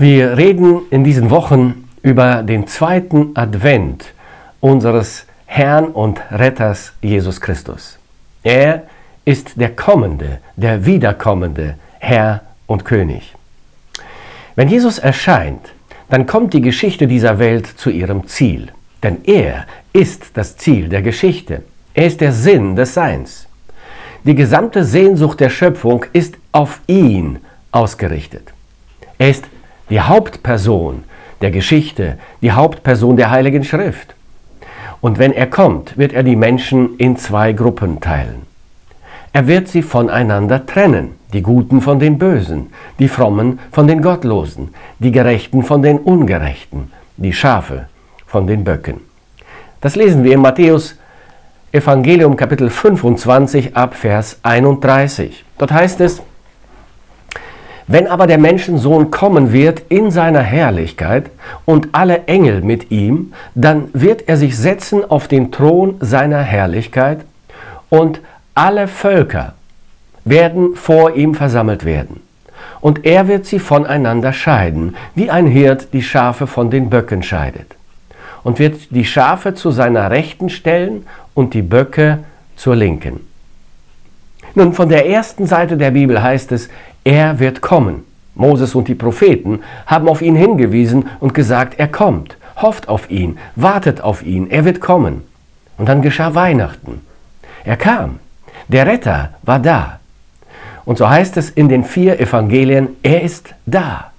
Wir reden in diesen Wochen über den zweiten Advent unseres Herrn und Retters Jesus Christus. Er ist der kommende, der wiederkommende Herr und König. Wenn Jesus erscheint, dann kommt die Geschichte dieser Welt zu ihrem Ziel. Denn er ist das Ziel der Geschichte. Er ist der Sinn des Seins. Die gesamte Sehnsucht der Schöpfung ist auf ihn ausgerichtet. Er ist die Hauptperson der Geschichte, die Hauptperson der Heiligen Schrift. Und wenn er kommt, wird er die Menschen in zwei Gruppen teilen. Er wird sie voneinander trennen, die Guten von den Bösen, die Frommen von den Gottlosen, die Gerechten von den Ungerechten, die Schafe von den Böcken. Das lesen wir in Matthäus Evangelium Kapitel 25 ab Vers 31. Dort heißt es, wenn aber der Menschensohn kommen wird in seiner Herrlichkeit und alle Engel mit ihm, dann wird er sich setzen auf den Thron seiner Herrlichkeit und alle Völker werden vor ihm versammelt werden. Und er wird sie voneinander scheiden, wie ein Hirt die Schafe von den Böcken scheidet. Und wird die Schafe zu seiner Rechten stellen und die Böcke zur Linken. Nun, von der ersten Seite der Bibel heißt es, er wird kommen. Moses und die Propheten haben auf ihn hingewiesen und gesagt, er kommt. Hofft auf ihn, wartet auf ihn, er wird kommen. Und dann geschah Weihnachten. Er kam. Der Retter war da. Und so heißt es in den vier Evangelien, er ist da.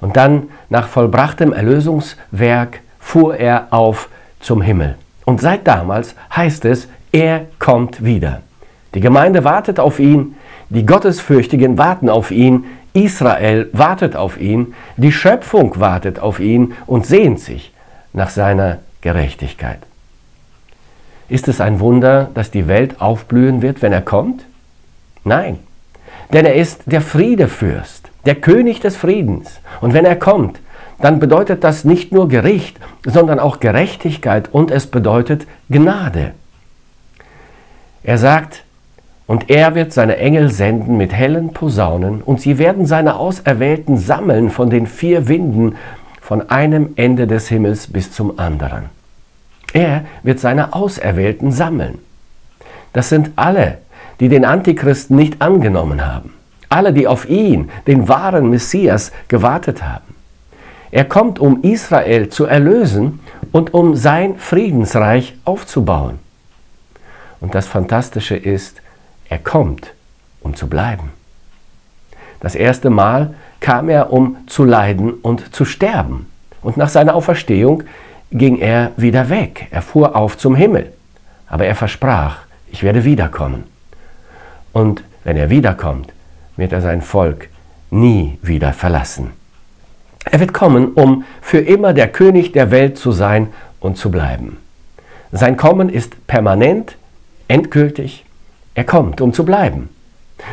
Und dann, nach vollbrachtem Erlösungswerk, fuhr er auf zum Himmel. Und seit damals heißt es, er kommt wieder. Die Gemeinde wartet auf ihn, die Gottesfürchtigen warten auf ihn, Israel wartet auf ihn, die Schöpfung wartet auf ihn und sehnt sich nach seiner Gerechtigkeit. Ist es ein Wunder, dass die Welt aufblühen wird, wenn er kommt? Nein, denn er ist der Friedefürst, der König des Friedens. Und wenn er kommt, dann bedeutet das nicht nur Gericht, sondern auch Gerechtigkeit und es bedeutet Gnade. Er sagt, und er wird seine Engel senden mit hellen Posaunen, und sie werden seine Auserwählten sammeln von den vier Winden, von einem Ende des Himmels bis zum anderen. Er wird seine Auserwählten sammeln. Das sind alle, die den Antichristen nicht angenommen haben. Alle, die auf ihn, den wahren Messias, gewartet haben. Er kommt, um Israel zu erlösen und um sein Friedensreich aufzubauen. Und das Fantastische ist, er kommt, um zu bleiben. Das erste Mal kam er, um zu leiden und zu sterben. Und nach seiner Auferstehung ging er wieder weg. Er fuhr auf zum Himmel. Aber er versprach, ich werde wiederkommen. Und wenn er wiederkommt, wird er sein Volk nie wieder verlassen. Er wird kommen, um für immer der König der Welt zu sein und zu bleiben. Sein Kommen ist permanent, endgültig er kommt, um zu bleiben.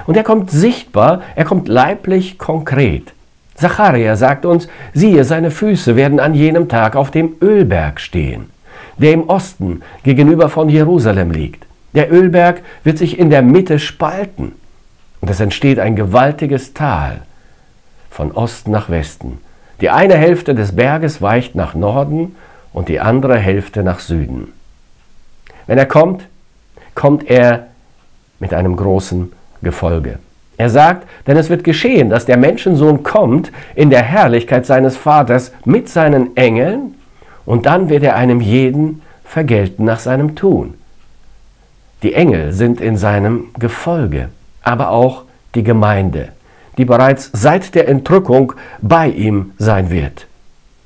Und er kommt sichtbar, er kommt leiblich konkret. Zacharia sagt uns, siehe, seine Füße werden an jenem Tag auf dem Ölberg stehen, der im Osten gegenüber von Jerusalem liegt. Der Ölberg wird sich in der Mitte spalten und es entsteht ein gewaltiges Tal von Osten nach Westen. Die eine Hälfte des Berges weicht nach Norden und die andere Hälfte nach Süden. Wenn er kommt, kommt er mit einem großen Gefolge. Er sagt, denn es wird geschehen, dass der Menschensohn kommt in der Herrlichkeit seines Vaters mit seinen Engeln und dann wird er einem jeden vergelten nach seinem Tun. Die Engel sind in seinem Gefolge, aber auch die Gemeinde, die bereits seit der Entrückung bei ihm sein wird.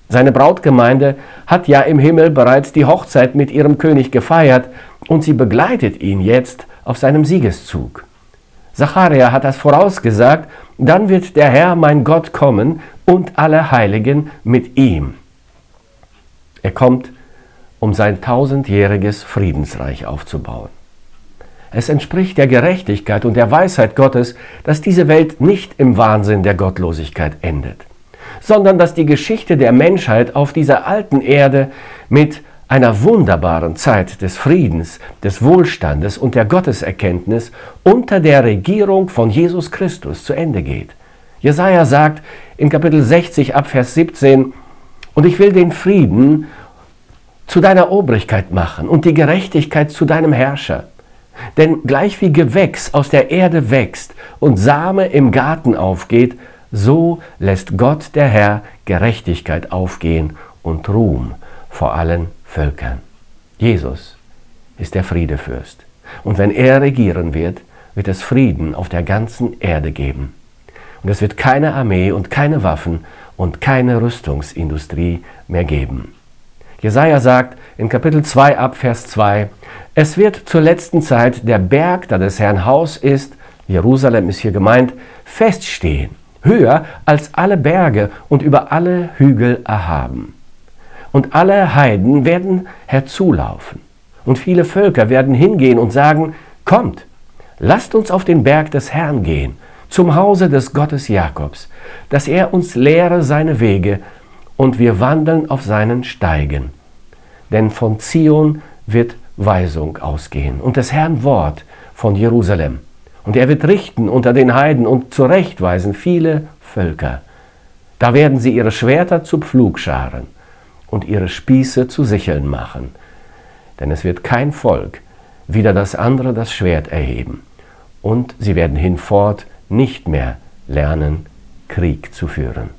Seine Brautgemeinde hat ja im Himmel bereits die Hochzeit mit ihrem König gefeiert und sie begleitet ihn jetzt auf seinem Siegeszug. Zacharia hat das vorausgesagt, dann wird der Herr mein Gott kommen und alle Heiligen mit ihm. Er kommt, um sein tausendjähriges Friedensreich aufzubauen. Es entspricht der Gerechtigkeit und der Weisheit Gottes, dass diese Welt nicht im Wahnsinn der Gottlosigkeit endet, sondern dass die Geschichte der Menschheit auf dieser alten Erde mit einer wunderbaren Zeit des Friedens, des Wohlstandes und der Gotteserkenntnis unter der Regierung von Jesus Christus zu Ende geht. Jesaja sagt in Kapitel 60 ab Vers 17, und ich will den Frieden zu deiner Obrigkeit machen und die Gerechtigkeit zu deinem Herrscher. Denn gleich wie Gewächs aus der Erde wächst und Same im Garten aufgeht, so lässt Gott der Herr Gerechtigkeit aufgehen und Ruhm vor allen Völkern. Jesus ist der Friedefürst. Und wenn er regieren wird, wird es Frieden auf der ganzen Erde geben. Und es wird keine Armee und keine Waffen und keine Rüstungsindustrie mehr geben. Jesaja sagt in Kapitel 2 ab Vers 2, es wird zur letzten Zeit der Berg, da des Herrn Haus ist, Jerusalem ist hier gemeint, feststehen, höher als alle Berge und über alle Hügel erhaben. Und alle Heiden werden herzulaufen. Und viele Völker werden hingehen und sagen, kommt, lasst uns auf den Berg des Herrn gehen, zum Hause des Gottes Jakobs, dass er uns lehre seine Wege und wir wandeln auf seinen Steigen. Denn von Zion wird Weisung ausgehen und des Herrn Wort von Jerusalem. Und er wird richten unter den Heiden und zurechtweisen viele Völker. Da werden sie ihre Schwerter zu Pflugscharen und ihre Spieße zu Sicheln machen denn es wird kein Volk wieder das andere das Schwert erheben, und sie werden hinfort nicht mehr lernen, Krieg zu führen.